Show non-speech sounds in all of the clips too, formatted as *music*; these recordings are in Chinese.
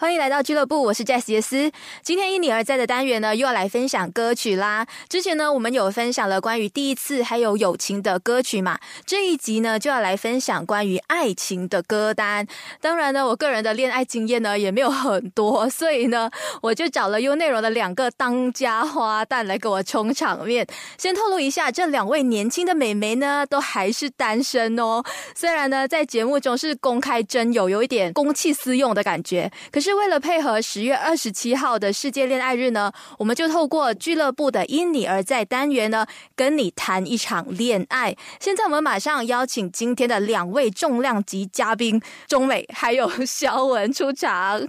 欢迎来到俱乐部，我是 Jess 杰斯。今天因你而在的单元呢，又要来分享歌曲啦。之前呢，我们有分享了关于第一次还有友情的歌曲嘛。这一集呢，就要来分享关于爱情的歌单。当然呢，我个人的恋爱经验呢也没有很多，*laughs* 所以呢，我就找了优内容的两个当家花旦来给我充场面。先透露一下，这两位年轻的美眉呢，都还是单身哦。虽然呢，在节目中是公开真友，有一点公器私用的感觉，可是。是为了配合十月二十七号的世界恋爱日呢，我们就透过俱乐部的因你而在单元呢，跟你谈一场恋爱。现在我们马上邀请今天的两位重量级嘉宾钟美还有肖文出场。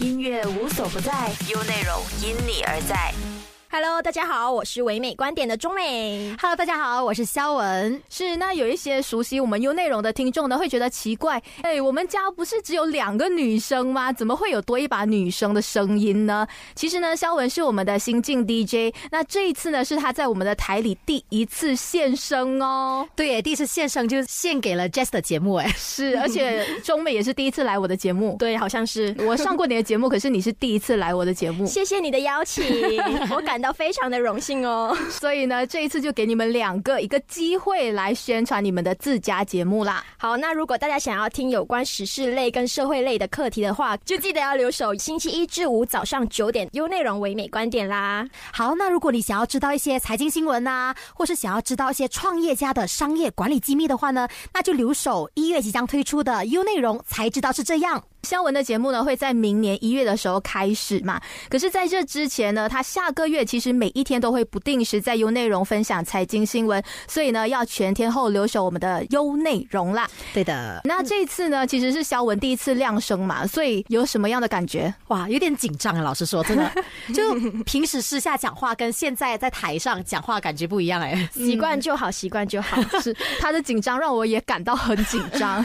音乐无所不在，优内容因你而在。Hello，大家好，我是唯美观点的钟美。Hello，大家好，我是肖文。是那有一些熟悉我们优内容的听众呢，会觉得奇怪，哎，我们家不是只有两个女生吗？怎么会有多一把女生的声音呢？其实呢，肖文是我们的新晋 DJ，那这一次呢，是他在我们的台里第一次现身哦。对，第一次现身就献给了 Jess 的节目，哎，是，而且 *laughs* 钟美也是第一次来我的节目。对，好像是我上过你的节目，可是你是第一次来我的节目。谢谢你的邀请，*laughs* 我感。感到非常的荣幸哦，*laughs* 所以呢，这一次就给你们两个一个机会来宣传你们的自家节目啦。好，那如果大家想要听有关时事类跟社会类的课题的话，就记得要留守星期一至五早上九点优内容唯美观点啦。好，那如果你想要知道一些财经新闻呐，或是想要知道一些创业家的商业管理机密的话呢，那就留守一月即将推出的优内容才知道是这样。肖文的节目呢会在明年一月的时候开始嘛？可是在这之前呢，他下个月其实每一天都会不定时在优内容分享财经新闻，所以呢要全天候留守我们的优内容啦。对的，那这次呢其实是肖文第一次亮声嘛，所以有什么样的感觉？哇，有点紧张啊！老实说，真的，*laughs* 就平时私下讲话跟现在在台上讲话感觉不一样哎。习惯就好，习惯就好。是 *laughs* 他的紧张让我也感到很紧张。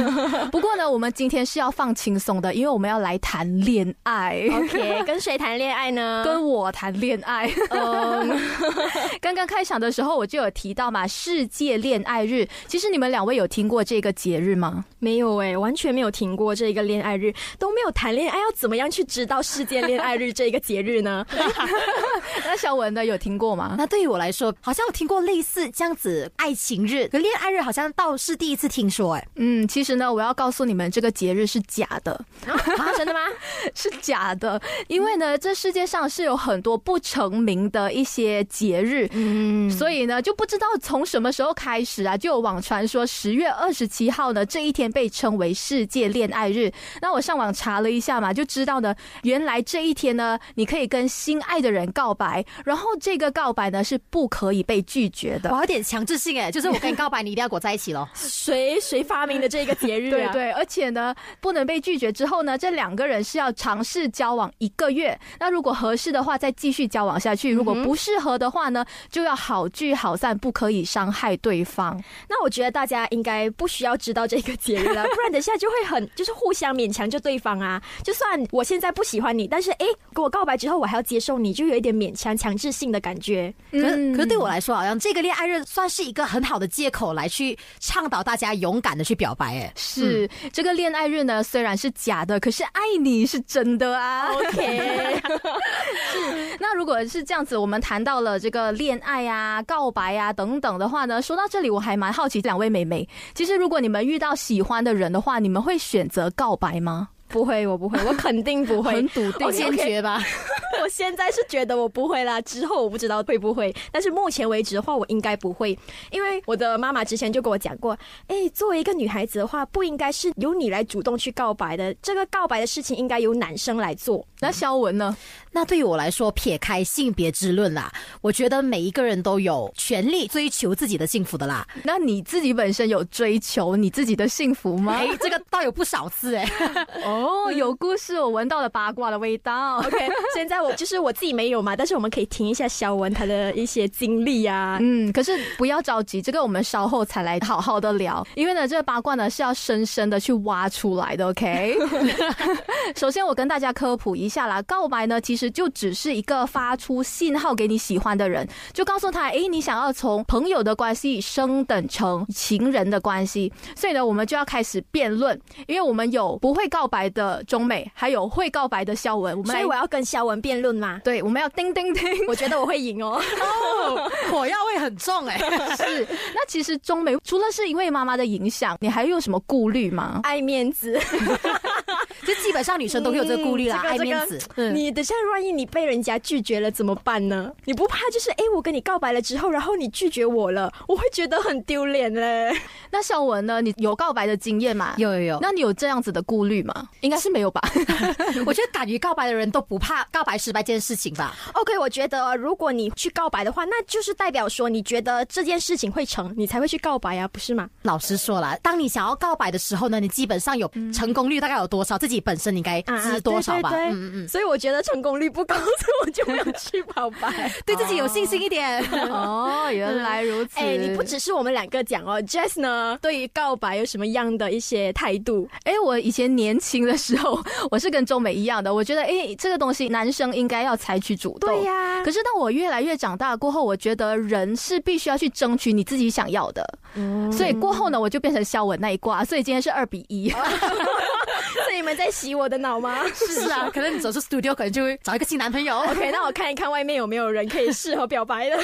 不过呢，我们今天是要放轻松。的，因为我们要来谈恋爱。OK，*laughs* 跟谁谈恋爱呢？跟我谈恋爱。嗯，*laughs* 刚刚开场的时候我就有提到嘛，世界恋爱日。其实你们两位有听过这个节日吗？没有哎，完全没有听过这个恋爱日，都没有谈恋爱，要怎么样去知道世界恋爱日这个节日呢？*laughs* 那小文呢有听过吗？那对于我来说，好像我听过类似这样子爱情日，可恋爱日好像倒是第一次听说。哎，嗯，其实呢，我要告诉你们，这个节日是假的。*laughs* 啊，真的吗？*laughs* 是假的，因为呢，这世界上是有很多不成名的一些节日，嗯，所以呢，就不知道从什么时候开始啊，就有网传说十月二十七号呢这一天被称为世界恋爱日。那我上网查了一下嘛，就知道呢，原来这一天呢，你可以跟心爱的人告白，然后这个告白呢是不可以被拒绝的，有点强制性哎，就是我跟你告白，你一定要跟我在一起喽。*laughs* 谁谁发明的这个节日？对对，而且呢，不能被拒绝之后呢。这两个人是要尝试交往一个月，那如果合适的话，再继续交往下去；如果不适合的话呢，就要好聚好散，不可以伤害对方。那我觉得大家应该不需要知道这个节日了，不然等下就会很 *laughs* 就是互相勉强着对方啊。就算我现在不喜欢你，但是哎，跟我告白之后，我还要接受你，就有一点勉强强制性的感觉。可可是对我来说，好像这个恋爱日算是一个很好的借口，来去倡导大家勇敢的去表白。哎，是这个恋爱日呢，虽然是假的，可是爱你是真的啊，OK。*laughs* 是，那如果是这样子，我们谈到了这个恋爱啊、告白啊等等的话呢，说到这里，我还蛮好奇两位美眉，其实如果你们遇到喜欢的人的话，你们会选择告白吗？不会，我不会，*laughs* 我肯定不会，很笃定、坚决吧。*laughs* 我现在是觉得我不会啦，之后我不知道会不会，但是目前为止的话，我应该不会，因为我的妈妈之前就跟我讲过，哎，作为一个女孩子的话，不应该是由你来主动去告白的，这个告白的事情应该由男生来做。那肖文呢？那对于我来说，撇开性别之论啦，我觉得每一个人都有权利追求自己的幸福的啦。那你自己本身有追求你自己的幸福吗？哎，这个倒有不少次哎。*laughs* 哦，有故事，我闻到了八卦的味道。OK，现在我就是我自己没有嘛，但是我们可以听一下肖文他的一些经历啊。嗯，可是不要着急，这个我们稍后才来好好的聊，因为呢，这个八卦呢是要深深的去挖出来的。OK，*laughs* *laughs* 首先我跟大家科普一下啦，告白呢其实就只是一个发出信号给你喜欢的人，就告诉他，哎，你想要从朋友的关系升等成情人的关系，所以呢，我们就要开始辩论，因为我们有不会告白的中美，还有会告白的肖文，我们所以我要跟肖文辩论吗？对，我们要叮叮叮。我觉得我会赢哦。*laughs* 哦，火药味很重哎、*laughs* 是，那其实中美除了是因为妈妈的影响，你还有什么顾虑吗？爱面子，*laughs* *laughs* 就基本上女生都会有这个顾虑啦，嗯这个爱面子。嗯你等下万一你被人家拒绝了怎么办呢？你不怕就是哎，我跟你告白了之后，然后你拒绝我了，我会觉得很丢脸嘞。*laughs* 那孝文呢？你有告白的经验吗？。有有有，那你有这样子的顾虑吗？应该是没有吧。*laughs* 我觉得敢于告白的人都不怕告白失败这件事情吧。OK，我觉得如果你去告白的话，那就是代表说你觉得这件事情会成，你才会去告白啊，不是吗？老实说了，当你想要告白的时候呢，你基本上有成功率大概有多少，自己本身应该知多少吧。对对对嗯嗯，所以我觉得成功率不高，所以我就没有去表白。*laughs* 对自己有信心一点。*laughs* 哦，原来如此。哎、你不只是我们两个讲哦，Jess 呢，对于告白有什么样的一些态度？哎，我以前年轻的时候，我是跟周美一样的，我觉得哎，这个东西男生应该要采取主动。对呀可是当我越来越长大过后，我觉得人是必须要去争取你自己想要的。所以过后呢，我就变成肖文那一挂，所以今天是二比一。*laughs* 所以你们在洗我的脑吗？是啊，*laughs* 可能你走出 studio，可能就会找一个新男朋友。OK，那我看一看外面有没有人可以适合表白的。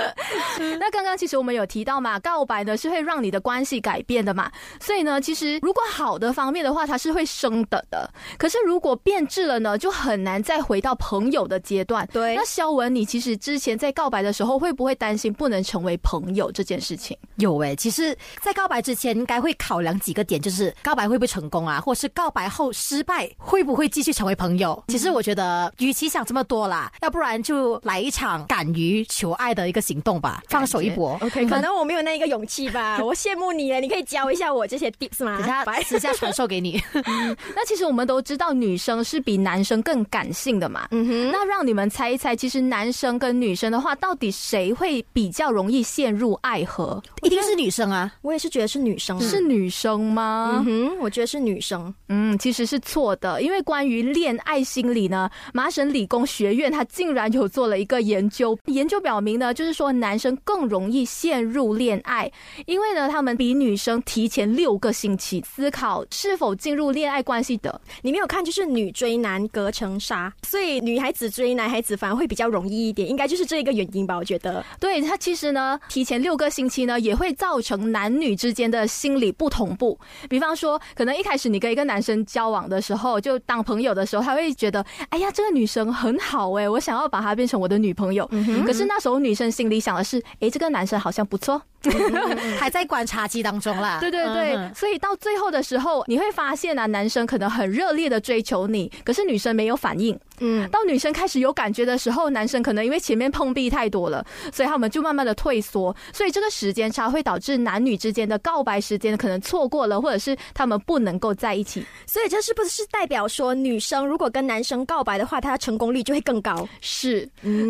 *laughs* 那刚刚其实我们有提到嘛，告白呢是会让你的关系改变的嘛，所以呢，其实如果好的方面的话，它是会升等的。可是如果变质了呢，就很难再回到朋友的阶段。对那肖文，你其实之前在告白的时候，会不会担心不能成为朋友这件事情？有诶、其实，在告白之前应该会考量几个点，就是告白会不会成功啊，或是告白后失败会不会继续成为朋友。其实我觉得，与其想这么多啦，要不然就来一场敢于求爱的一个行动吧，放手一搏。OK，可能我没有那一个勇气吧，*laughs* 我羡慕你了，你可以教一下我这些 tips 吗？等下拜私下传授给你。*laughs* 那其实我们都知道，女生是比男生更感性的嘛。嗯哼，那让你们猜一猜，其实男生跟女生的话，到底谁会比较容易陷入爱河？一定是女生啊，我也是觉得是女生，是女生吗？嗯哼，我觉得是女生。嗯，其实是错的，因为关于恋爱心理呢，麻省理工学院它竟然有做了一个研究，研究表明呢，就是说男生更容易陷入恋爱，因为呢，他们比女生提前六个星期思考是否进入恋爱关系的。你没有看，就是女追男隔层纱，所以女孩子追男孩子反而会比较容易一点，应该就是这一个原因吧？我觉得。对它其实呢，提前六个星期呢，也会造成男女之间的心理不同步。比方说，可能一开始你跟一个男生交往的时候，就当朋友的时候，他会觉得，哎呀，这个女生很好哎、我想要把她变成我的女朋友。可是那时候女生心里想的是，哎，这个男生好像不错。*laughs* 还在观察期当中啦。对对对，嗯所以到最后的时候，你会发现啊，男生可能很热烈的追求你，可是女生没有反应。嗯，到女生开始有感觉的时候，男生可能因为前面碰壁太多了，所以他们就慢慢的退缩，所以这个时间差会导致男女之间的告白时间可能错过了，或者是他们不能够在一起。所以这是不是代表说，女生如果跟男生告白的话，她的成功率就会更高？是，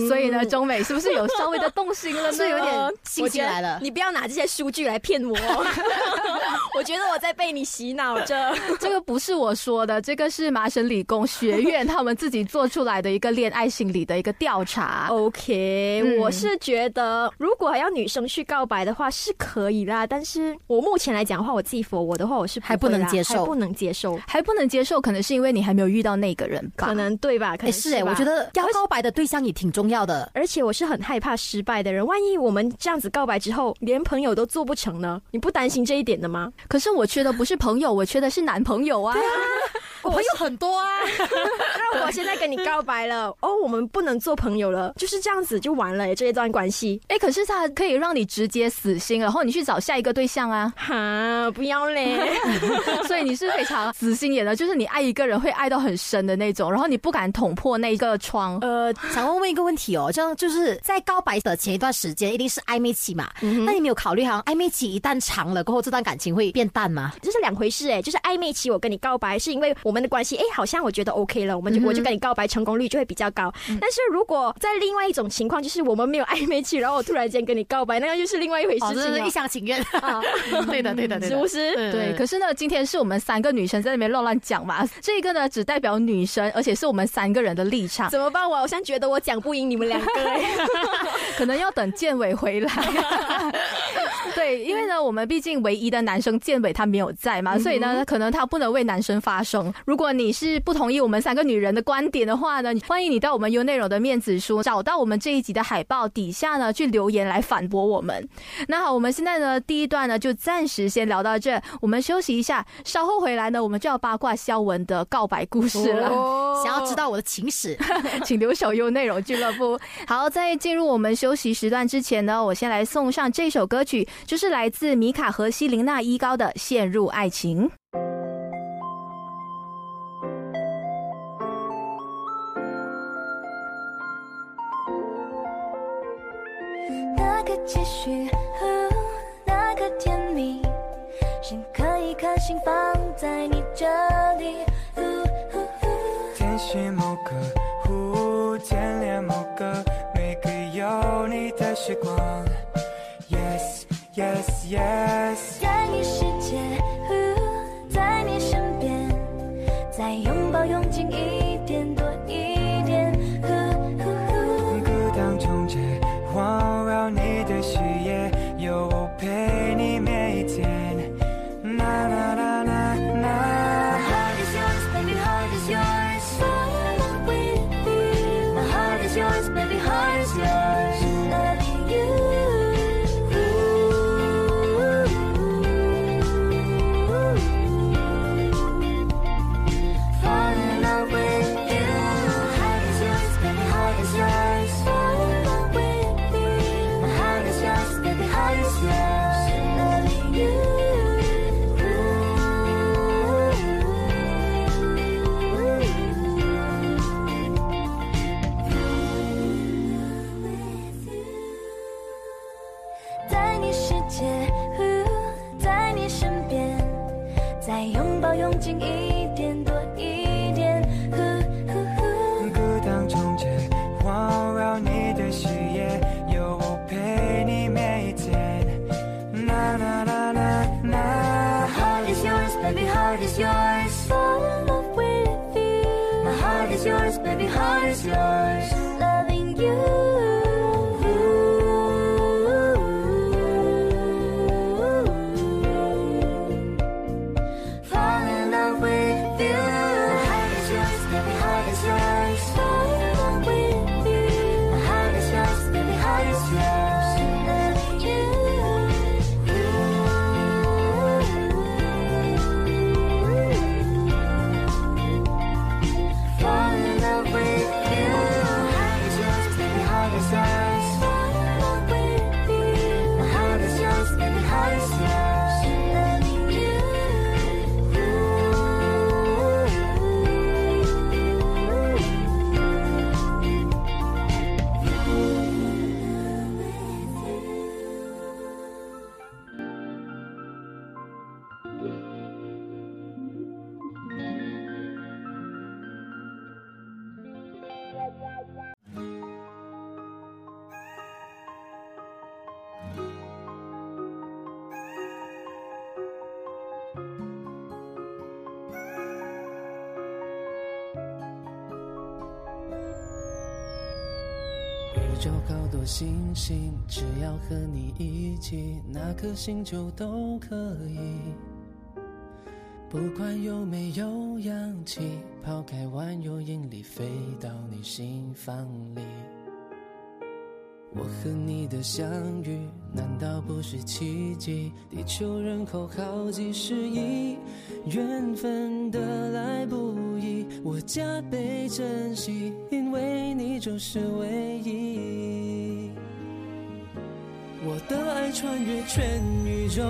所以呢，中美是不是有稍微的动心了呢？是有点心来了。你不要拿这些数据来骗我，*laughs* 我觉得我在被你洗脑着。*laughs* 这个不是我说的，这个是麻省理工学院他们自己做出来的一个恋爱心理的一个调查。OK，、嗯我是觉得如果要女生去告白的话是可以啦，但是我目前来讲的话，我自己否我的话，我是还不能接受还不能接受，还不能接受，可能是因为你还没有遇到那个人吧？可能对吧？可是哎，吧我觉得要告白的对象也挺重要的。而且我是很害怕失败的人，万一我们这样子告白之后，连朋友都做不成呢？你不担心这一点的吗？可是我缺的不是朋友，我缺的是男朋友啊！我朋友很多啊，*laughs* *laughs* 那我现在跟你告白了，*laughs* 哦，我们不能做朋友了，就是这样子就完了耶这一段关系。哎，可是他可以让你直接死心，然后你去找下一个对象啊！哈，不要嘞！*laughs* *laughs* 所以你是非常死心眼的，就是你爱一个人会爱到很深的那种，然后你不敢捅破那一个窗。呃，想问问一个问题哦，这样就是在告白的前一段时间一定是暧昧期嘛？那你没有考虑，好像暧昧期一旦长了过后，这段感情会变淡吗？这是两回事哎，就是暧昧期我跟你告白，是因为我们们的关系，哎，好像我觉得 OK 了，我们就、嗯我就跟你告白，成功率就会比较高。但是如果在另外一种情况，就是我们没有暧昧期，然后我突然间跟你告白，那个又是另外一回事哦，情了这是一。厢情愿。啊，对的，对的，对的，是不是？对，可是呢，今天是我们三个女生在那边乱乱讲嘛，这个呢只代表女生，而且是我们三个人的立场，怎么办？我好像觉得我讲不赢你们两个、哎 *laughs* 可能要等建伟回来。*laughs* *laughs* *laughs* 对，因为呢，我们毕竟唯一的男生建伟他没有在嘛，所以呢，可能他不能为男生发声。如果你是不同意我们三个女人的观点的话呢，欢迎你到我们优内容的面子书找到我们这一集的海报底下呢去留言来反驳我们。那好，我们现在呢第一段呢就暂时先聊到这，我们休息一下，稍后回来呢我们就要八卦肖文的告白故事了。哦想要知道我的情史，*laughs* 请留守优内容俱乐部。好，在进入我们休息时段之前呢，我先来送上这首歌曲，就是来自米卡和西琳娜依高的《陷入爱情》。那个期许，哦那个甜蜜，深刻一颗心放在你这里。呜呜呜天许某个，忽见恋某个，每个有你的时光。Yes yes 在你世界，呼在你身边，再拥抱拥紧一点多一点。呼，呼，呼孤单终结环绕你的视野，有我陪你每一天。星星，只要和你一起，哪颗星球都可以。不管有没有氧气，抛开万有引力，飞到你心房里。我和你的相遇，难道不是奇迹？地球人口好几十亿，缘分得来不易，我加倍珍惜，因为你就是唯一。我的爱穿越全宇宙，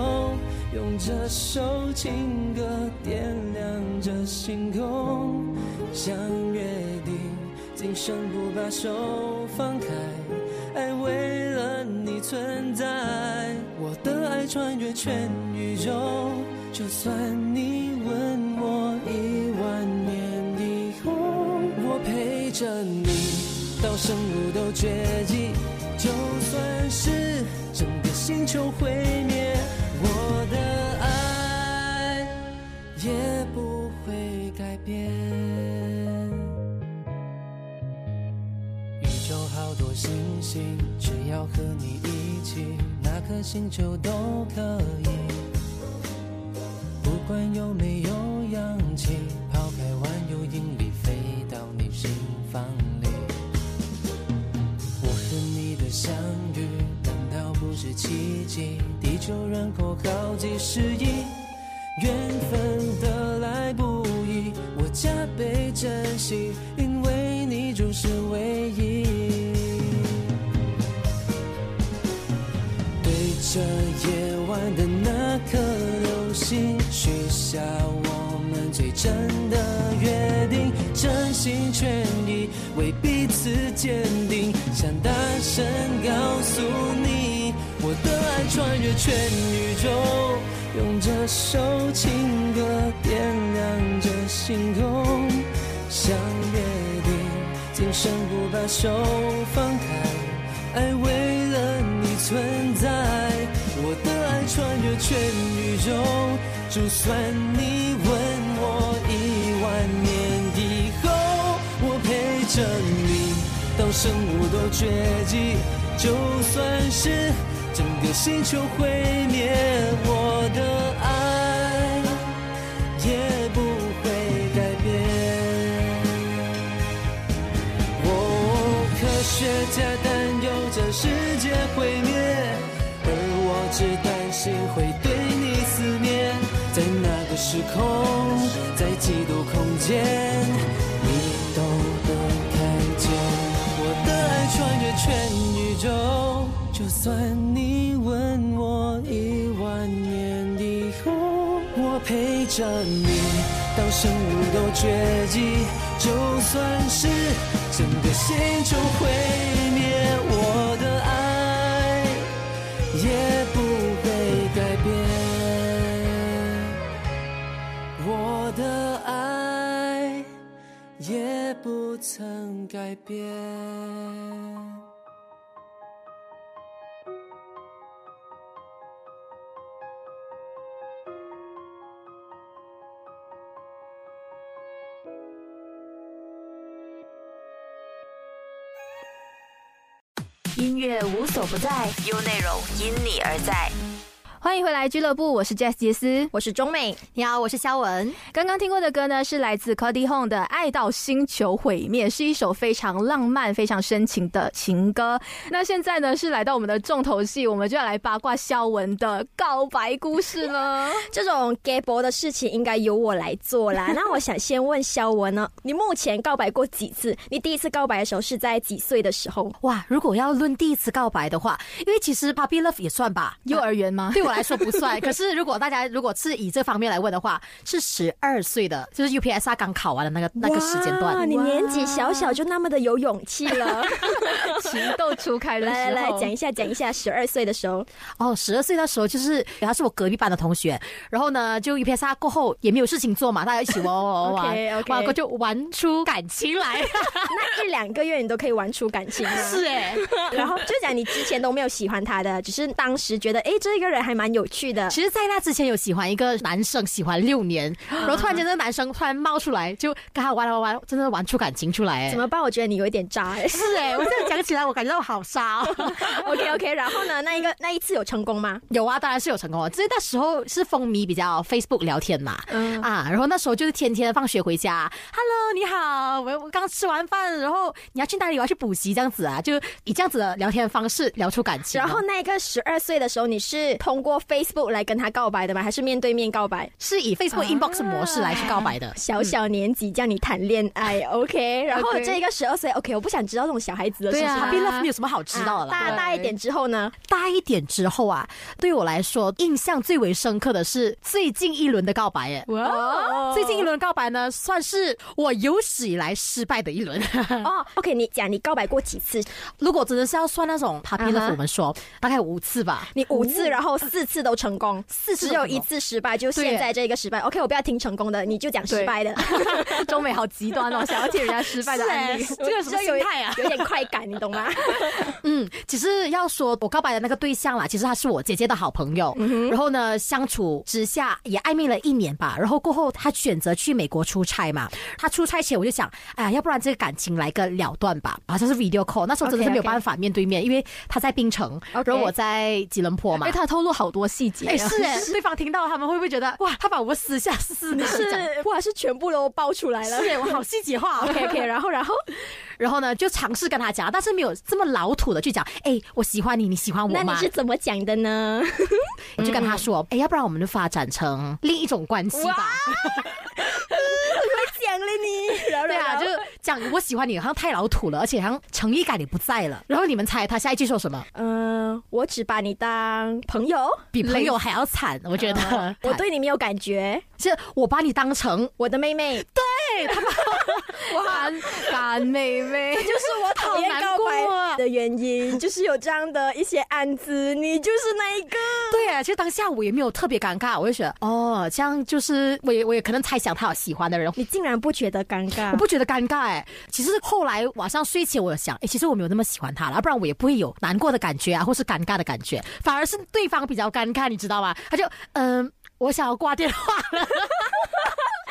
用这首情歌点亮这星空，相约定，今生不把手放开，爱为了你存在。我的爱穿越全宇宙，就算你问我一万年以后，我陪着你到生物都绝迹。星球毁灭，我的爱也不会改变。宇宙好多星星，只要和你一起，哪颗星球都可以。不管有没有氧气，抛开万有引力，飞到你心房里。我和你的相遇，不是奇迹？地球人口好几十亿，缘分得来不易，我加倍珍惜，因为你就是唯一。对着夜晚的那颗流星，许下我们最真的约定，真心全意为彼此坚定，想大声告诉你，穿越全宇宙，用这首情歌点亮这星空，像约定，今生不把手放开，爱为了你存在，我的爱穿越全宇宙，就算你问我一万年以后，我陪着你到生物都绝迹，就算是整个星球毁灭，我的爱也不会改变。哦，科学家担忧这世界毁灭，而我只担心会对你思念。在那个时空，在几度空间，你都能看见我的爱穿越全宇宙。就算你问我一万年以后，我陪着你到生物都绝迹，就算是整个星球毁灭，我的爱也不会改变。我的爱也不曾改变。乐无所不在，优内容因你而在。欢迎回来俱乐部，我是 Jess 杰斯。我是钟美，你好，我是肖文。刚刚听过的歌呢，是来自 Cody Home 的《爱到星球毁灭》，是一首非常浪漫、非常深情的情歌。那现在呢，是来到我们的重头戏，我们就要来八卦肖文的告白故事了。*laughs* 这种 gay 博的事情应该由我来做啦。*laughs* 那我想先问肖文呢，你目前告白过几次？你第一次告白的时候是在几岁的时候？哇，如果要论第一次告白的话，因为其实 puppy love 也算吧，幼儿园吗？对我来说不算。可是如果大家如果是以这方面来问的话，是十二岁的，就是 UPSR 刚考完的那个那个时间哇，段。你年纪小小就那么的有勇气了。*laughs* 情窦初开的时候，来来来，讲一下讲一下，十二岁的时候，哦，十二岁的时候就是他是我隔壁班的同学，然后呢就 UPSR 过后也没有事情做嘛，大家一起玩玩玩玩 *laughs* 过就玩出感情来。*laughs* 那一两个月你都可以玩出感情吗？是哎、然后就讲你之前都没有喜欢他的，只是当时觉得哎这个人还蛮有趣的。其实，在那之前有喜欢一个男生，喜欢六年，*gasps* 然后突然间那个男生突然冒出来，就跟他玩玩玩，真的玩出感情出来。哎怎，么办？我觉得你有一点渣哎。是哎、*laughs* 我现在讲起来，我感觉到好渣、*laughs* 哦。OK OK，然后呢，那一个那一次有成功吗？有啊，当然是有成功啊。只是那时候是风靡比较 Facebook 聊天嘛，嗯啊，然后那时候就是天天放学回家，Hello，你好，我我刚吃完饭，然后你要去哪里？我要去补习，这样子啊，就以这样子的聊天方式聊出感情。然后那一个十二岁的时候，你是通过 Facebook 来跟他告白的吗？还是面对面告白？是以 Facebook inbox 模式来去告白的。小小年纪叫你谈恋爱，OK。然后这个十二岁，OK，我不想知道这种小孩子的事情。，Happy Love 没有什么好知道的啦。大大一点之后呢？大一点之后啊，对我来说印象最为深刻的是最近一轮的告白耶。哦最近一轮告白呢，算是我有史以来失败的一轮。哦，OK，你讲你告白过几次？如果真的是要算那种 puppy 嗯 love，、哼我们说大概五次吧。你五次，然后四四次都成功，四次只有一次失败，就现在这个失败。OK，我不要听成功的，你就讲失败的。中 *laughs* 美好极端哦，想要听人家失败的案例。*laughs* *laughs* 这个什么心态啊？有点快感，你懂吗？嗯，其实要说我告白的那个对象啦，其实他是我姐姐的好朋友。然后呢，相处之下也暧昧了一年吧。然后过后他选择去美国出差嘛。他出差前我就想，哎呀，要不然这个感情来个了断吧。好像是 video call，那时候真的是没有办法面对面因为他在槟城然后我在吉隆坡嘛因为，。他透露好多细节啊。哎，是 *laughs* 哎，对方听到他们会不会觉得哇，他把我私下私的是讲？哇，是全部都爆出来了。是哎，我好细节化哦。*laughs* OK OK，*laughs* 然后然后，然后呢，就尝试跟他讲，但是没有这么老土的去讲，哎，我喜欢你，你喜欢我吗？那你是怎么讲的呢？我就跟他说，哎，要不然我们就发展成另一种关系吧。讲了你，然后对啊，就讲我喜欢你，好像太老土了，而且好像诚意感也不在了。*laughs* 然后你们猜他下一句说什么？嗯，我只把你当朋友，比朋友还要惨，我觉得。我对你没有感觉，*laughs* 是我把你当成我的妹妹，干干 *laughs* 妹妹，这就是我讨厌过告白啊的原因，*laughs* 就是有这样的一些案子，你就是那一个。对啊，其实当下我也没有特别尴尬，我就觉得哦，这样就是我也我也可能猜想他有喜欢的人。你竟然不觉得尴尬？我不觉得尴尬哎，其实后来晚上睡前我有想，哎，其实我没有那么喜欢他了，不然我也不会有难过的感觉啊，或是尴尬的感觉，反而是对方比较尴尬，你知道吗？他就嗯、我想要挂电话了，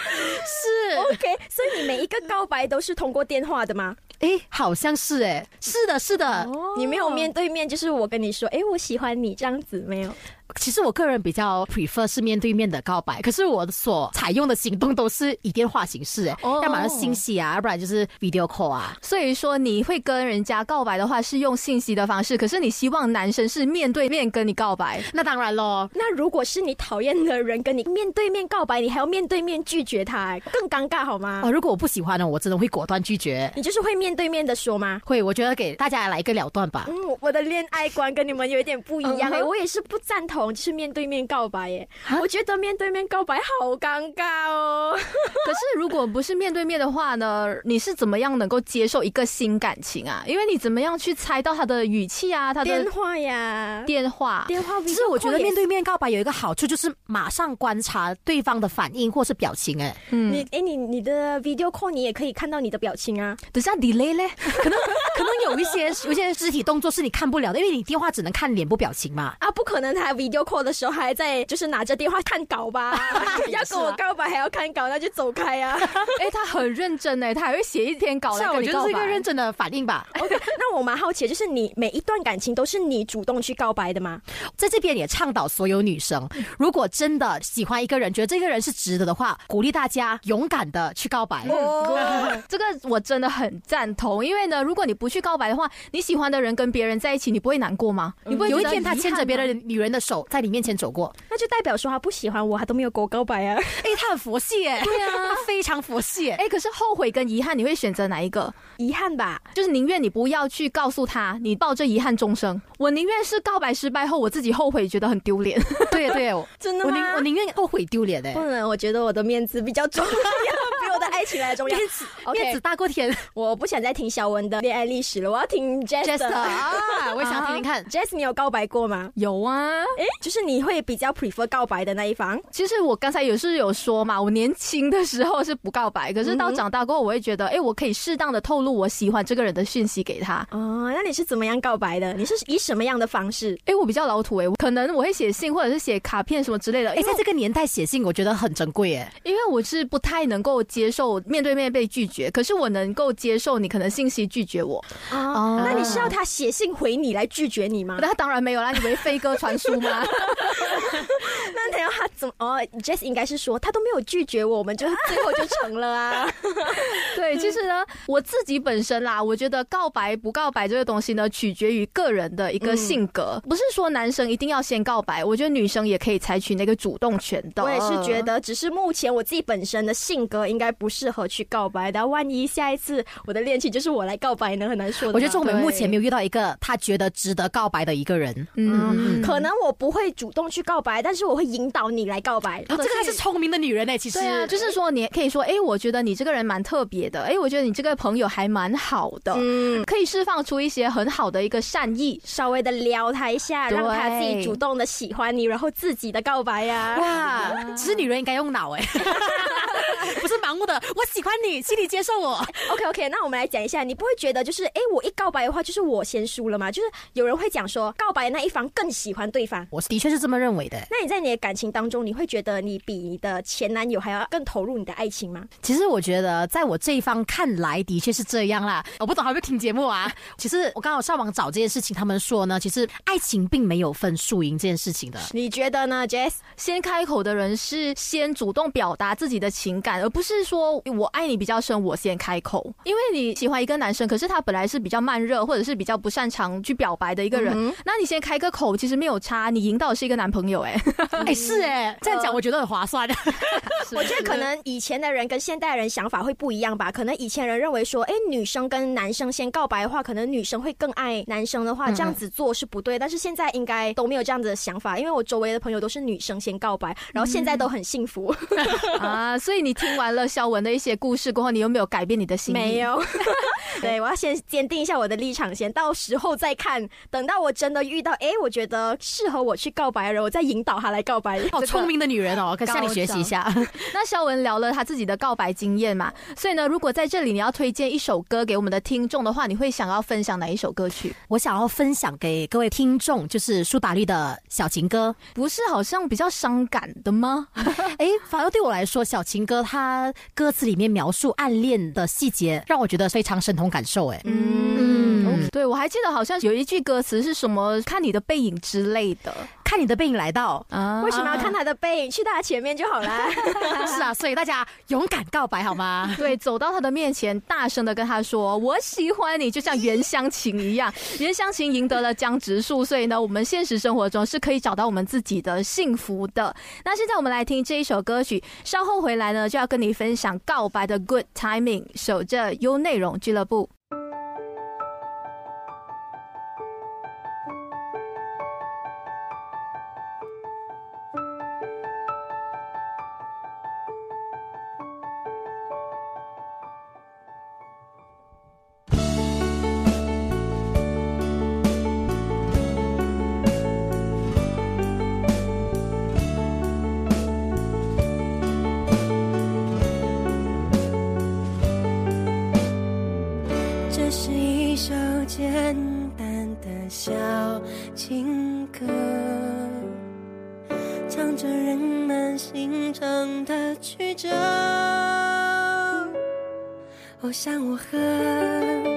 是 OK，所以你每一个告白都是通过电话的吗？哎，好像是哎，是的，是的。你没有面对面，就是我跟你说，哎，我喜欢你这样子没有？其实我个人比较 prefer 是面对面的告白，可是我所采用的行动都是以电话形式，哎、哦要么是信息啊，要不然就是 video call 啊。所以说你会跟人家告白的话是用信息的方式，可是你希望男生是面对面跟你告白。那当然咯，那如果是你讨厌的人跟你面对面告白，你还要面对面拒绝他，更尴尬好吗？哦，如果我不喜欢呢，我真的会果断拒绝。你就是会面对面的说吗？会，我觉得给大家来一个了断吧。嗯，我的恋爱观跟你们有一点不一样哎、我也是不赞同就是面对面告白耶，我觉得面对面告白好尴尬哦。*laughs* *laughs* 可是如果不是面对面的话呢，你是怎么样能够接受一个新感情啊？因为你怎么样去猜到他的语气啊，他的电话呀，电话？电话，其实我觉得面对面告白有一个好处，就是马上观察对方的反应或是表情。哎，嗯，你哎你你的 video call 你也可以看到你的表情啊。等下 delay 嘞，*laughs* 可能可能有一些有一些肢体动作是你看不了的，因为你电话只能看脸部表情嘛。啊，不可能！他 video call 的时候还在，就是拿着电话看稿吧？*laughs* 要跟我告白还要看稿，那就走开啊！*laughs* 哎，他很认真哎，他还会写一篇稿我觉得是一个。认真的反应吧。OK，那我蛮好奇，就是你每一段感情都是你主动去告白的吗？在这边也倡导所有女生，如果真的喜欢一个人，觉得这个人是值得的话，鼓励大家勇敢的去告白。哦，*laughs* 这个我真的很赞同，因为呢，如果你不去告白的话，你喜欢的人跟别人在一起，你不会难过吗？你不会有一觉得遗天他牵着别的女人的手在你面前走过，那就代表说他不喜欢我，他都没有跟我告白啊。哎，他很佛系哎，对啊，他非常佛系哎。哎，可是后悔跟遗憾，你会选择哪一个？遗憾吧，就是宁愿你不要去告诉他，你抱着遗憾终生。我宁愿是告白失败后，我自己后悔，觉得很丢脸。对对，我 *laughs* 真的吗我宁我宁愿后悔丢脸哎不。能，我觉得我的面子比较重要，比 *laughs* 我的爱情来的重要。*laughs* 面子大过天我不想再听小文的恋爱历史了，我要听的。啊，我也想听听看。Jess，你有告白过吗？有啊，诶，就是你会比较 prefer 告白的那一方。其实我刚才也是有说嘛，我年轻的时候是不告白，可是到长大过后，我会觉得，哎，我可以适当的透露我喜欢这个人的讯息给他。哦，那你是怎么样告白的？你是以什么样的方式？哎，我比较老土哎，可能我会写信或者是写卡片什么之类的。哎，在这个年代写信，我觉得很珍贵哎。因为我是不太能够接受面对面被拒绝，可是我能够接受你可能信息拒绝我。哦，那你是要他写信回你来拒绝你吗？那当然没有啦，你以为飞鸽传书吗？*laughs* 那他要他怎么？哦，Jess 应该是说他都没有拒绝我，我们就最后就成了啊。*laughs* 对，其实呢，我自己本身啦，我觉得告白不告白这个东西呢，取决于个人的一个性格，不是说男生一定要先告白，我觉得女生也可以采取那个主动权的。我也是觉得，只是目前我自己本身的性格应该不适合去告白的。万一下一次我的恋情就是我来告白呢，很难说的。我觉得钟美对目前没有遇到一个他觉得值得告白的一个人。嗯，可能我不会主动去告白，但是我会引导你来告白。哦，这个还是聪明的女人呢、其实对啊，就是说你可以说，哎，我觉得你这个人蛮特别的，哎，我觉得你这个朋友还蛮好的，嗯，可以释放出一些很好的一个善意。稍微的撩他一下，让他自己主动的喜欢你，然后自己的告白呀、哇，其实女人应该用脑哎，*laughs* *laughs* *laughs* 盲目的。我喜欢你，请你接受我。OK OK，那我们来讲一下，你不会觉得就是，哎，我一告白的话，就是我先输了吗？就是有人会讲说，告白的那一方更喜欢对方。我的确是这么认为的。那你在你的感情当中，你会觉得你比你的前男友还要更投入你的爱情吗？其实我觉得，在我这一方看来，的确是这样啦。我不懂还会听节目啊。其实我刚好上网找这件事情，他们说呢，其实爱情并没有分输赢这件事情的。你觉得呢，Jess？先开口的人是先主动表达自己的情感，而不是说我爱你比较深，我先开口。因为你喜欢一个男生，可是他本来是比较慢热，或者是比较不擅长去表白的一个人，那你先开个口，其实没有差，你赢到的是一个男朋友、哎，哎，是哎，*laughs* 这样讲我觉得很划算。*laughs* 我觉得可能以前的人跟现代人想法会不一样吧。可能以前人认为说，哎，女生跟男生先告白的话，可能女生会更爱男生的话，这样子做是不对。但是现在应该都没有这样子的想法，因为我周围的朋友都是女生先告白，然后现在都很幸福。*laughs* 啊，所以你听完了肖文的一些故事过后，你有没有改变你的心意？没。有，*laughs* *laughs* 对我要先坚定一下我的立场先，到时候再看。等到我真的遇到，哎，我觉得适合我去告白的人，我再引导他来告白。好聪明的女人哦，可以向你学习一下。*laughs* 那肖文聊了他自己的告白经验嘛，所以呢，如果在这里你要推荐一首歌给我们的听众的话，你会想要分享哪一首歌曲？我想要分享给各位听众，就是苏打绿的小情歌。不是好像比较伤感的吗？哎，反而对我来说，小情歌它歌词里面描述暗恋的细节，让我觉得非常身同感受。哎，嗯，对，我还记得好像有一句歌词是什么“看你的背影”之类的看你的背影来到，啊为什么要看他的背影？去他前面就好啦。*laughs* 是啊，所以大家勇敢告白好吗？*laughs* 对，走到他的面前，大声的跟他说：“我喜欢你，就像袁湘琴一样。*laughs* ”袁湘琴赢得了江直树，所以呢，我们现实生活中是可以找到我们自己的幸福的。那现在我们来听这一首歌曲，稍后回来呢，就要跟你分享告白的 Good Timing，守着优内容俱乐部。我想我很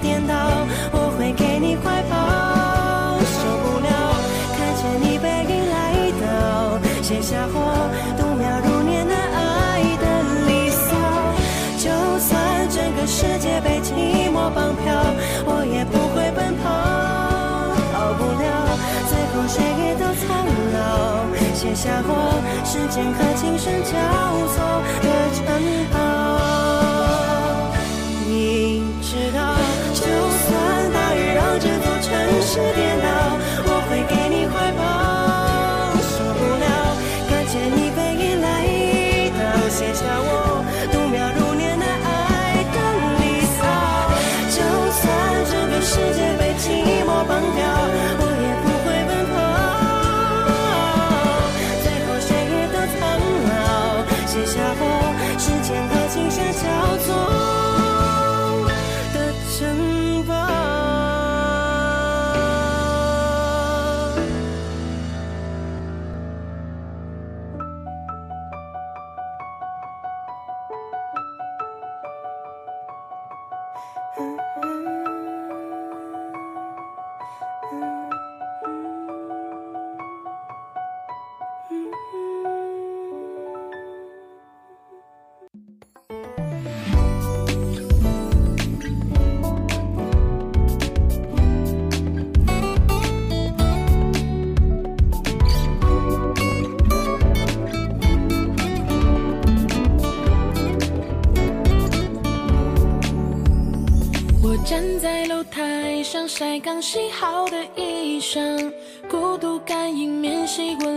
颠倒我会给你怀抱。受不了看见你背影来到写下我度秒如年难捱的离骚。就算整个世界被寂寞绑票我也不会奔跑。熬不了最后谁也都苍老。写下我时间和琴声交错的城堡是颠倒。刚洗好的衣裳孤独感迎面袭过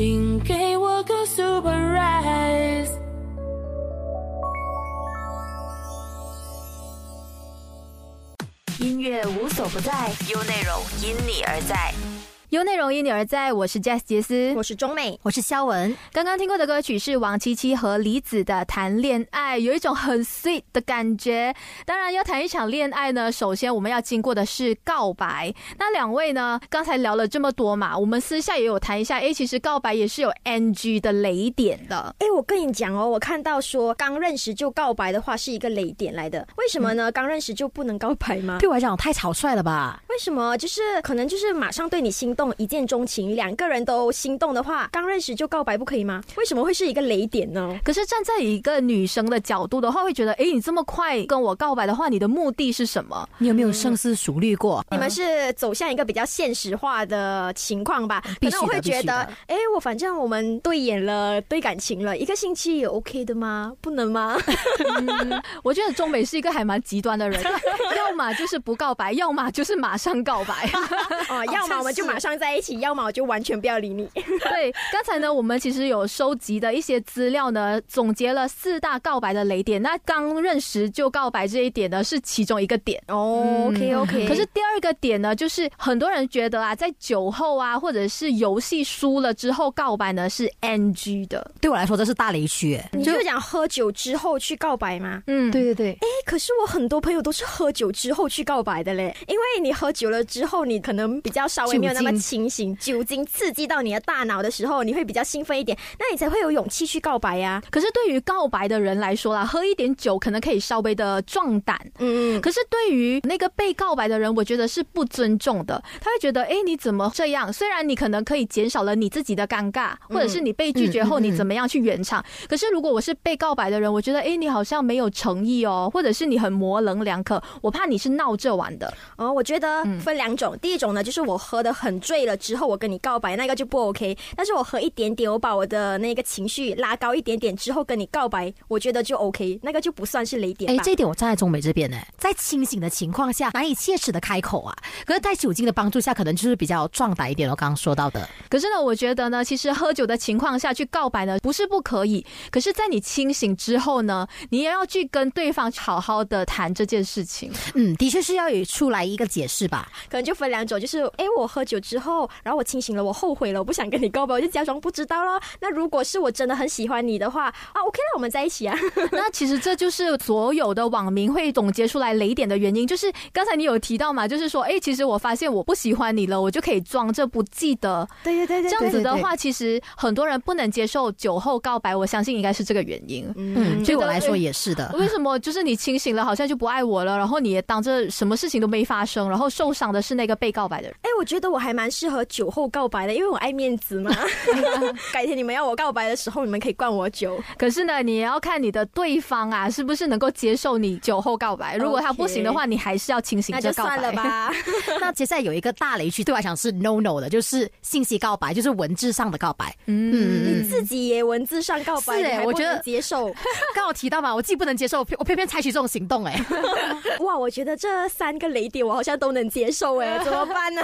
请给我个 surprise。音乐无所不在，优内容因你而在。有内容因你而在，我是 Jess 杰斯，我是钟美，我是肖文。刚刚听过的歌曲是王七七和李子的《谈恋爱》，有一种很 sweet 的感觉。当然，要谈一场恋爱呢，首先我们要经过的是告白。那两位呢，刚才聊了这么多嘛，我们私下也有谈一下，哎，其实告白也是有 NG 的雷点的。哎，我跟你讲哦，我看到说刚认识就告白的话是一个雷点来的，为什么呢？刚认识就不能告白吗？对我来讲太草率了吧？为什么？就是可能就是马上对你心动，一见钟情，两个人都心动的话，刚认识就告白不可以吗？为什么会是一个雷点呢？可是站在一个女生的角度的话，会觉得，哎，你这么快跟我告白的话，你的目的是什么？你有没有深思熟虑过？你们是走向一个比较现实化的情况吧？可能我会觉得，哎，我反正我们对眼了，对感情了，一个星期也 OK 的吗？不能吗？我觉得中美是一个还蛮极端的人，*laughs* 要么就是不告白，要么就是马上告白。*laughs* 哦，要么我们就马上在一起，要么我就完全不要理你。*laughs* 对，刚才呢，我们其实有收集的一些资料呢，总结了四大告白的雷点。那刚认识就告白这一点呢，是其中一个点。哦，OK OK。可是第二个点呢，就是很多人觉得啊，在酒后啊，或者是游戏输了之后告白呢是 NG 的。对我来说这是大雷区。你就讲喝酒之后去告白吗？嗯，对对对，哎，可是我很多朋友都是喝酒之后去告白的嘞，因为你喝酒了之后，你可能比较稍微没有那么清醒，酒精刺激到你的大脑的时候，你会比较兴奋一点，那你才会有勇气去告白呀、可是对于告白的人来说啦，喝一点酒可能可以稍微的壮胆。嗯嗯，可是对于那个被告白的人，我觉得是不尊重的。他会觉得，哎，你怎么这样？虽然你可能可以减少了你自己的尴尬，或者是你被拒绝后你怎么样去圆场。可是如果我是被告白的人，我觉得，哎，你好像没有诚意哦，或者是你很模棱两可，我怕你是闹着玩的。哦，我觉得嗯分两种，第一种呢，就是我喝的很醉了之后，我跟你告白，那个就不 OK。但是我喝一点点，我把我的那个情绪拉高一点点之后跟你告白，我觉得就 OK，那个就不算是雷点哎，吧。这一点我站在中美这边呢，在清醒的情况下难以切齿的开口啊，可是在酒精的帮助下，可能就是比较壮胆一点。我刚刚说到的，可是呢，我觉得呢，其实喝酒的情况下去告白呢，不是不可以。可是，在你清醒之后呢，你也要去跟对方好好的谈这件事情。嗯，的确是要有出来一个解释吧。可能就分两种，就是哎，我喝酒之后，然后我清醒了，我后悔了，我不想跟你告白，我就假装不知道咯。那如果是我真的很喜欢你的话，啊，OK 那，我们在一起啊。*laughs* 那其实这就是所有的网民会总结出来雷点的原因，就是刚才你有提到嘛，就是说，哎，其实我发现我不喜欢你了，我就可以装着不记得。对对对对这样子的话，其实很多人不能接受酒后告白，我相信应该是这个原因。嗯，对我来说也是的。为什么就是你清醒了，好像就不爱我了，然后你也当着什么事情都没发生，然后受伤的是那个被告白的人。哎，我觉得我还蛮适合酒后告白的，因为我爱面子嘛。*laughs* 改天你们要我告白的时候，你们可以灌我酒。可是呢，你也要看你的对方啊，是不是能够接受你酒后告白。如果他不行的话，你还是要清醒那就着告白。算了吧。*laughs* 那接下来有一个大雷区，对我来讲是 no no 的，就是信息告白，就是文字上的告白。嗯，你自己也文字上告白，我觉得接受。*laughs* 刚好提到嘛，我自己不能接受，我偏偏采取这种行动、哎，哇，我觉得这三个雷点我好像都能接受哎，怎么办呢？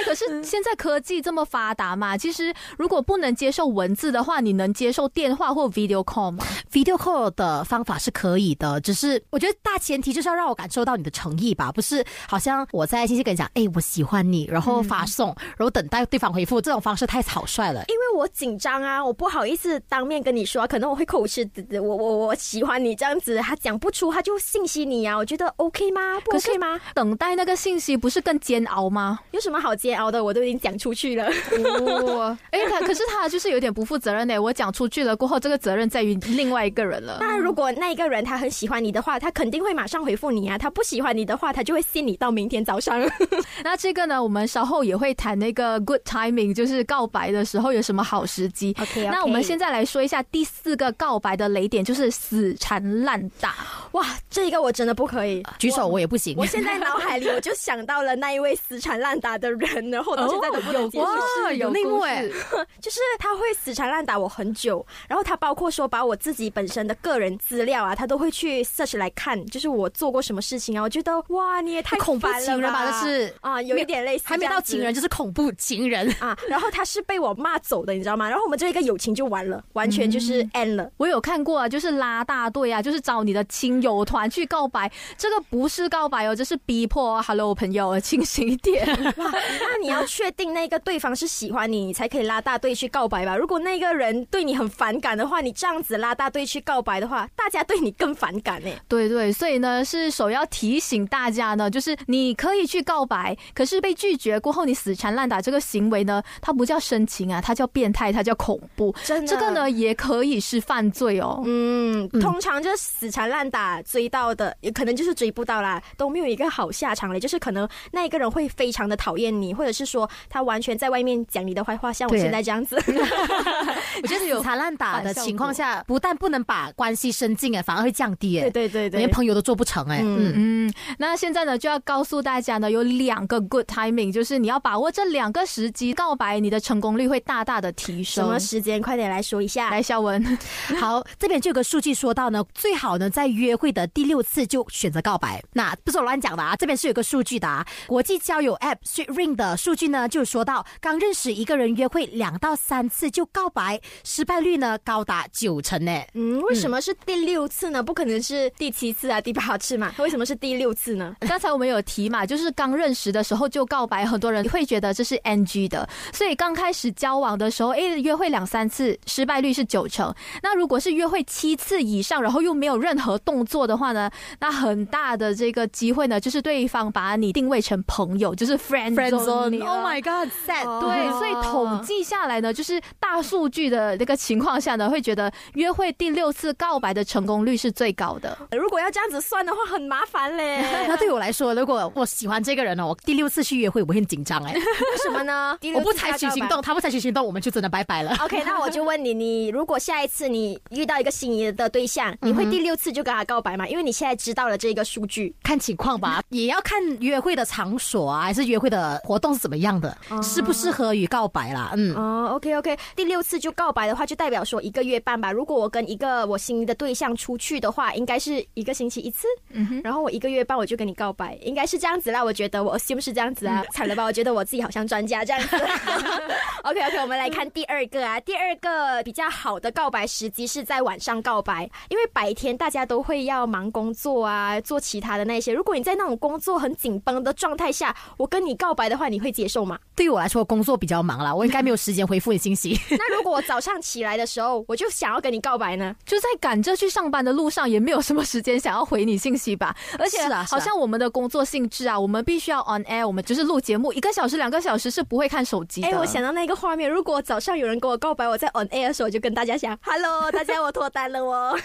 哎，可是现在科技这么发达嘛，其实如果不能接受文字的话，你能接受电话或 video call 吗？video call 的方法是可以的，只是我觉得大前提就是要让我感受到你的诚意吧，不是好像我在信息跟你讲，哎，我喜欢你，然后发送，然后等待对方回复，这种方式太草率了。因为我紧张啊，我不好意思当面跟你说啊，可能我会口吃，我我我喜欢你这样子，他讲不出，他就信息你啊，我觉得 OK 吗？不 OK 吗？等待那个信息不是更煎熬吗？有什么好煎熬的？我都已经讲出去了。哦，*laughs* 哎，他可是他就是有点不负责任呢。我讲出去了过后，这个责任在于另外一个人了。那如果那一个人他很喜欢你的话，他肯定会马上回复你啊。他不喜欢你的话，他就会信你到明天早上。*laughs* 那这个呢，我们稍后也会谈那个 good timing，就是告白的时候有什么好时机。OK，那我们现在来说一下第四个告白的雷点，就是死缠烂打。哇，这个我真的不可以。举手我也不行我。现在脑海里我就想到了那一位死缠烂打的人，然后我到现在都不能接受。哇，有内幕哎！*laughs* 就是他会死缠烂打我很久，然后他包括说把我自己本身的个人资料啊，他都会去 search 来看，就是我做过什么事情啊。我觉得哇，你也太恐怖情人吧吧这是啊，有一点类似，还没到情人，就是恐怖情人。啊。然后他是被我骂走的，你知道吗？然后我们这一个友情就完了，完全就是 end 了。我有看过啊，就是拉大队啊，就是找你的亲亲友团去告白，这个不是告白哦，这是逼迫哦。Hello，朋友，清醒一点。*laughs* 那你要确定那个对方是喜欢你，你才可以拉大队去告白吧。如果那个人对你很反感的话，你这样子拉大队去告白的话，大家对你更反感哎。对对，所以呢，是首要提醒大家呢，就是你可以去告白，可是被拒绝过后，你死缠烂打这个行为呢，它不叫深情啊，它叫变态，它叫恐怖。真的这个呢，也可以是犯罪哦。嗯，通常就死缠烂打追到的，也可能就是追不到啦，都没有一个好下场嘞。就是可能那一个人会非常的讨厌你，或者是说他完全在外面讲你的坏话，像我现在这样子。*laughs* 我觉得有 *laughs* 缠烂打的情况下，不但不能把关系升进哎，反而会降低哎，对对对对连，朋友都做不成哎。嗯，嗯，那现在呢，就要告诉大家呢，有两个 good timing，就是你要把握这两个时机告白，你的成功率会大大的提升。什么时间？快点来说一下。来，肖文，*laughs* 好，这边就有个数据说到呢，最好呢在约会的第六次就选择告白。那不是我乱讲的啊，这边是有个数据的啊，国际交友 App Sweet Ring 的数据呢就说到，刚认识一个人约会两到三次就告白，失败率呢高达九成呢。嗯，为什么是第六次呢？不可能是第七次啊、第八次嘛？为什么是第六次呢？*laughs* 刚才我们有提嘛，就是刚认识的时候就告白，很多人会觉得这是 NG 的，所以刚开始交往的时候，哎，约会两三次，失败率是九成。那如果是约会七次以上，然后又没有任何动作的话呢，那很大的这个机会呢，就是对方把你定位成朋友，就是 friend zone Oh my god，sad。对，所以统计下来呢，就是大数据的那个情况下呢，会觉得约会第六次告白的成功率是最高的。如果要这样子算的话，很麻烦嘞。*laughs* 那对我来说，如果我喜欢这个人呢，我第六次去约会我会很紧张哎，为什么呢？第六次我不采取行动，他不采取行动，我们就真的拜拜了。*laughs* OK，那我就问你，你如果下一次你遇到一个心仪的对象，你会第六次就跟他告白吗？因为你现在知道了这个数据。看情况吧，也要看约会的场所啊，还是约会的活动是怎么样的，适不适合于告白啦。嗯，哦，OK OK，第六次就告白的话，就代表说一个月半吧。如果我跟一个我心仪的对象出去的话，应该是一个星期一次，嗯哼，然后我一个月半我就跟你告白，应该是这样子啦。我觉得我 assume 是这样子啊，惨了吧？我觉得我自己好像专家这样子。*laughs* OK OK，我们来看第二个啊，第二个比较好的告白时机是在晚上告白，因为白天大家都会要忙工作啊，做其他的那些。如果你在那种工作很紧绷的状态下，我跟你告白的话，你会接受吗？对于我来说，工作比较忙啦，我应该没有时间回复你信息。*laughs* *laughs* 那如果我早上起来的时候，我就想要跟你告白呢？就在赶着去上班的路上，也没有什么时间想要回你信息吧。而且好像我们的工作性质啊，我们必须要 on air，我们就是录节目，一个小时、两个小时是不会看手机的。哎，我想到那个画面，如果早上有人跟我告白，我在 on air 的时候，我就跟大家讲，Hello，*laughs* 大家我脱单了哦，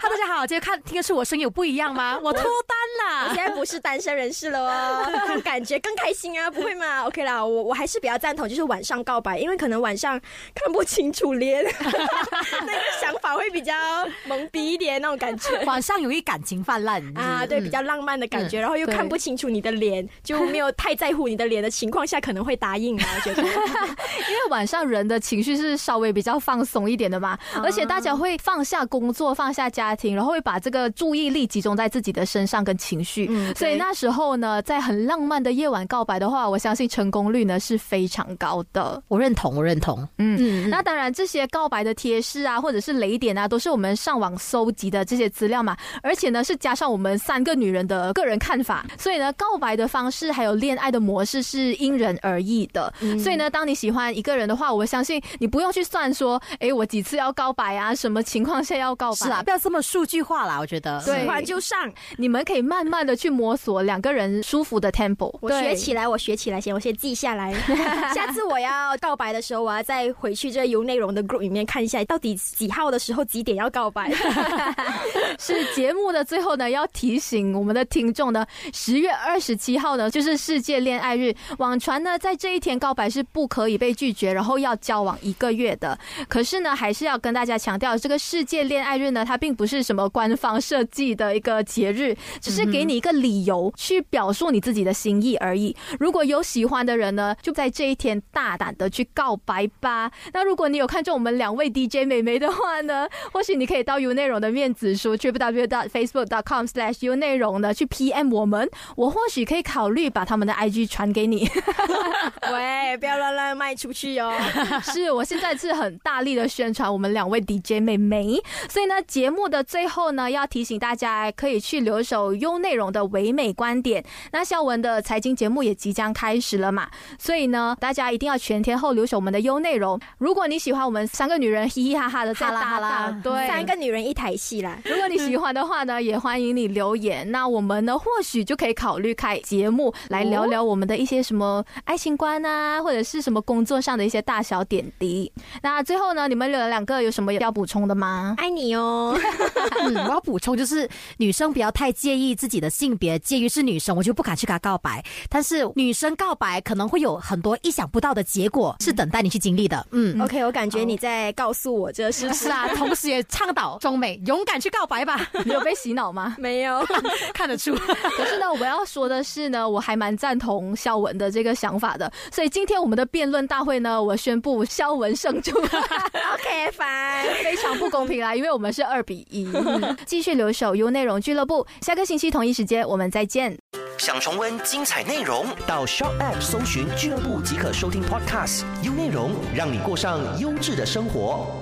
哈，大家好，今天看听得出我声音有不一样吗？我脱单啦。我现在不是单身人士了哦，感觉更开心啊，不会吗？OK 啦，我我还是比较赞同，就是晚上告白，因为可能晚上看不清楚脸，*laughs* 那个想法会比较懵逼一点那种感觉。晚上容易感情泛滥啊，对，比较浪漫的感觉，然后又看不清楚你的脸，就没有太在乎你的脸的情况下，可能会答应啊。我觉得，*laughs* 因为晚上人的情绪是稍微比较放松一点的嘛，*laughs* 而且大家会放下工作、放下家庭，然后会把这个注意力集中在自己的身上跟情绪。嗯所以那时候呢，在很浪漫的夜晚告白的话，我相信成功率呢是非常高的。我认同，我认同。嗯嗯，那当然，这些告白的贴士啊，或者是雷点啊，都是我们上网搜集的这些资料嘛。而且呢，是加上我们三个女人的个人看法，所以呢，告白的方式还有恋爱的模式是因人而异的。所以呢，当你喜欢一个人的话，我相信你不用去算说，诶，我几次要告白啊，什么情况下要告白。是啊，不要这么数据化啦，我觉得。喜欢就上，你们可以慢慢的去摸索两个人舒服的 tempo。我学起来，我学起来先，我先记下来。*laughs* 下次我要告白的时候，我要再回去这有内容的 group 里面看一下，到底几号的时候几点要告白。*laughs* 是节目的最后呢，要提醒我们的听众呢，十月二十七号呢就是世界恋爱日。网传呢，在这一天告白是不可以被拒绝，然后要交往一个月的。可是呢，还是要跟大家强调，这个世界恋爱日呢，它并不是什么官方设计的一个节日，只是给你一个理由去表述你自己的心意而已。如果有喜欢的人呢，就在这一天大胆的去告白吧。那如果你有看中我们两位 DJ 美眉的话呢，或许你可以到 U 内容的面子书 triple w dot facebook dot com slash U 内容呢去 PM 我们，我或许可以考虑把他们的 IG 传给你。*laughs* *laughs* 喂，不要乱乱卖出去哦。是我现在是很大力的宣传我们两位 DJ 妹妹，所以呢，节目的最后呢，要提醒大家可以去留守 U 内容的唯美观点。那孝文的财经节目也即将开始了嘛，所以呢，大家一定要全天候留守我们的优内容。如果你喜欢我们三个女人嘻嘻哈哈的在哈啦对，三个女人一台戏啦。如果你喜欢的话呢，也欢迎你留言。那我们呢，或许就可以考虑开节目来聊聊我们的一些什么爱情观啊，或者是什么工作上的一些大小点滴。那最后呢，你们两个有什么要补充的吗？爱你哦，*laughs* 嗯，我要补充就是，女生不要太介意自己的性别，介于是女生，我就不敢去跟她告白。但是女生告白可能会有很多意想不到的结果，是等待你去经历的。嗯，OK，我感觉你在告诉我这是 *laughs* 是啊，同时也倡导 *laughs* 中美勇敢去告白吧，*laughs* 你有被洗脑吗？没有。看得出。可是呢，我要说的是呢，我还蛮赞同肖文的这个想法的。所以今天我们的辩论大会呢，我宣布肖文胜出。OK，烦。非常不公平啦，因为我们是二比一。继续留守 U 内容俱乐部，下个星期同一时间我们再见。想重温精彩内容，到 Shop App 搜寻俱乐部即可收听 Podcast。优内容让你过上优质的生活。